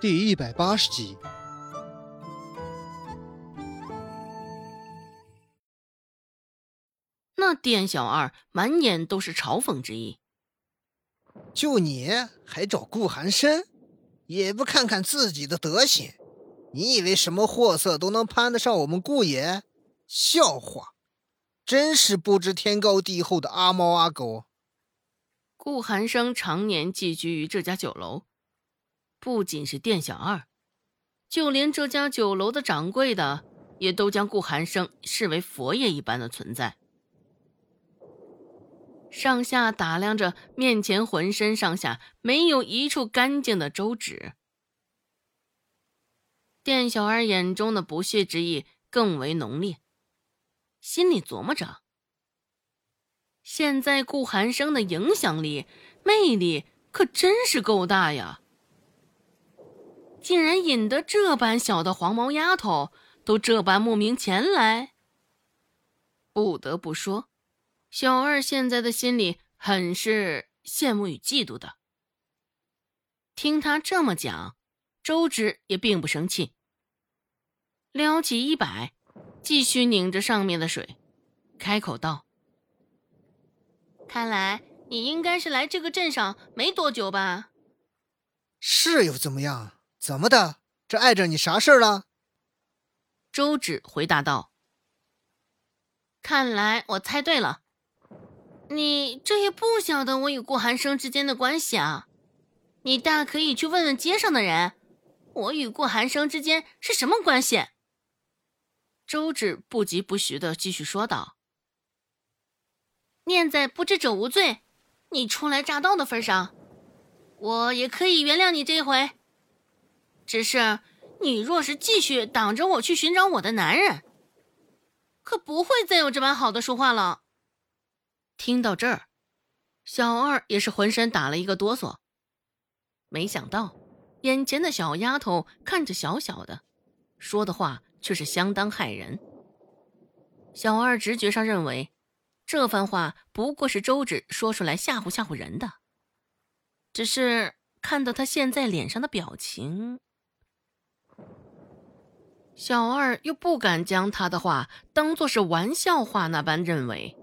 第一百八十集。那店小二满眼都是嘲讽之意。就你还找顾寒生，也不看看自己的德行，你以为什么货色都能攀得上我们顾爷？笑话！真是不知天高地厚的阿猫阿狗。顾寒生常年寄居于这家酒楼，不仅是店小二，就连这家酒楼的掌柜的也都将顾寒生视为佛爷一般的存在。上下打量着面前浑身上下没有一处干净的周芷，店小二眼中的不屑之意更为浓烈，心里琢磨着：现在顾寒生的影响力、魅力可真是够大呀！竟然引得这般小的黄毛丫头都这般慕名前来，不得不说。小二现在的心里很是羡慕与嫉妒的。听他这么讲，周芷也并不生气，撩起衣摆，继续拧着上面的水，开口道：“看来你应该是来这个镇上没多久吧？”“是又怎么样？怎么的？这碍着你啥事儿了？”周芷回答道：“看来我猜对了。”你这也不晓得我与顾寒生之间的关系啊！你大可以去问问街上的人，我与顾寒生之间是什么关系？周芷不疾不徐的继续说道：“念在不知者无罪，你初来乍到的份上，我也可以原谅你这一回。只是你若是继续挡着我去寻找我的男人，可不会再有这般好的说话了。”听到这儿，小二也是浑身打了一个哆嗦。没想到，眼前的小丫头看着小小的，说的话却是相当骇人。小二直觉上认为，这番话不过是周芷说出来吓唬吓唬人的。只是看到他现在脸上的表情，小二又不敢将他的话当做是玩笑话那般认为。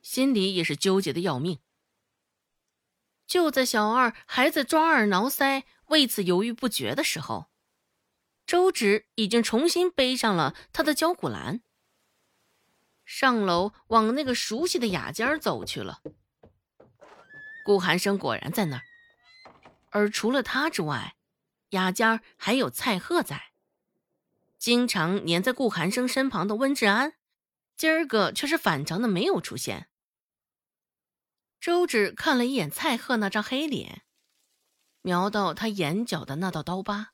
心里也是纠结的要命。就在小二还在抓耳挠腮、为此犹豫不决的时候，周芷已经重新背上了他的焦骨兰，上楼往那个熟悉的雅间走去了。顾寒生果然在那儿，而除了他之外，雅间还有蔡贺在。经常黏在顾寒生身旁的温志安，今儿个却是反常的没有出现。周芷看了一眼蔡贺那张黑脸，瞄到他眼角的那道刀疤，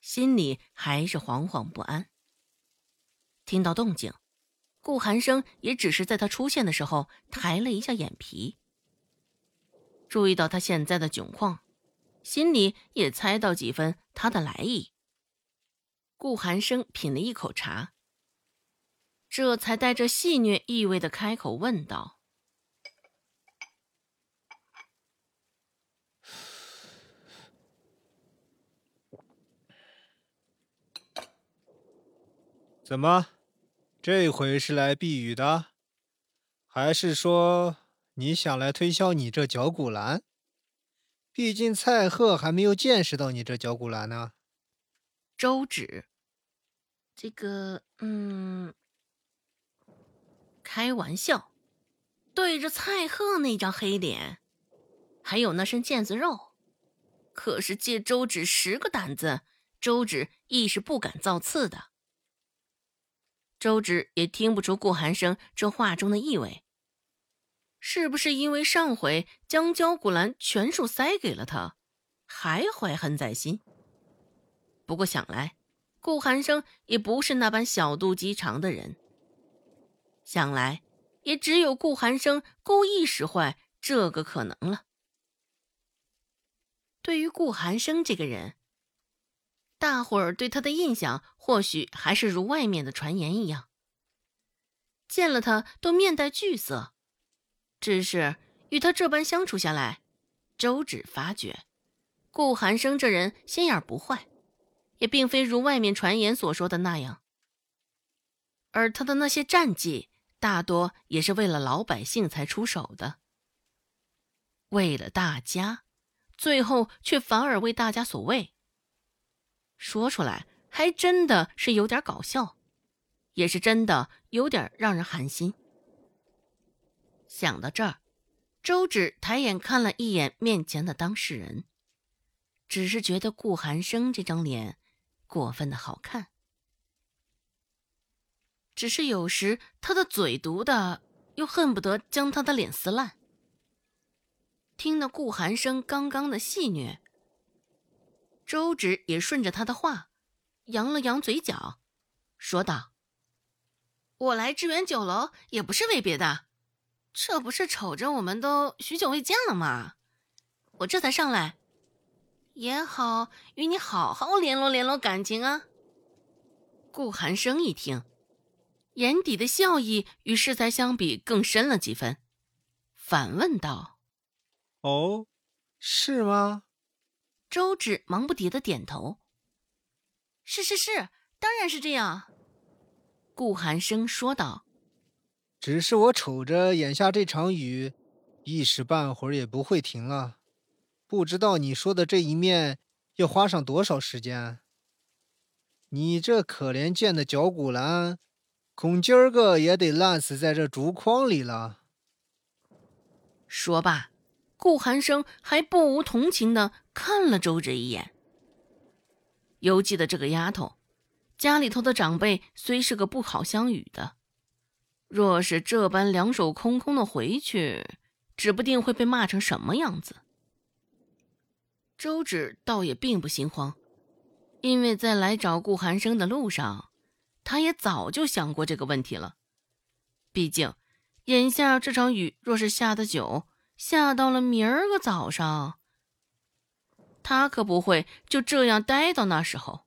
心里还是惶惶不安。听到动静，顾寒生也只是在他出现的时候抬了一下眼皮，注意到他现在的窘况，心里也猜到几分他的来意。顾寒生品了一口茶，这才带着戏谑意味的开口问道。怎么，这回是来避雨的，还是说你想来推销你这绞股兰？毕竟蔡贺还没有见识到你这绞骨兰呢。周芷，这个，嗯，开玩笑，对着蔡贺那张黑脸，还有那身腱子肉，可是借周芷十个胆子，周芷亦是不敢造次的。周芷也听不出顾寒生这话中的意味，是不是因为上回将焦骨兰全数塞给了他，还怀恨在心？不过想来，顾寒生也不是那般小肚鸡肠的人，想来也只有顾寒生故意使坏这个可能了。对于顾寒生这个人。大伙儿对他的印象，或许还是如外面的传言一样，见了他都面带惧色。只是与他这般相处下来，周芷发觉，顾寒生这人心眼不坏，也并非如外面传言所说的那样。而他的那些战绩，大多也是为了老百姓才出手的。为了大家，最后却反而为大家所为。说出来还真的是有点搞笑，也是真的有点让人寒心。想到这儿，周芷抬眼看了一眼面前的当事人，只是觉得顾寒生这张脸过分的好看。只是有时他的嘴毒的，又恨不得将他的脸撕烂。听得顾寒生刚刚的戏谑，周芷也顺着他的话，扬了扬嘴角，说道：“我来支援酒楼也不是为别的，这不是瞅着我们都许久未见了吗？我这才上来，也好与你好好联络联络感情啊。”顾寒生一听。眼底的笑意与适才相比更深了几分，反问道：“哦，是吗？”周芷忙不迭的点头：“是是是，当然是这样。”顾寒生说道：“只是我瞅着眼下这场雨，一时半会儿也不会停了，不知道你说的这一面要花上多少时间。你这可怜见的脚骨兰。”恐今儿个也得烂死在这竹筐里了。说罢，顾寒生还不无同情的看了周芷一眼。犹记得这个丫头，家里头的长辈虽是个不好相与的，若是这般两手空空的回去，指不定会被骂成什么样子。周芷倒也并不心慌，因为在来找顾寒生的路上。他也早就想过这个问题了，毕竟，眼下这场雨若是下的久，下到了明儿个早上，他可不会就这样待到那时候。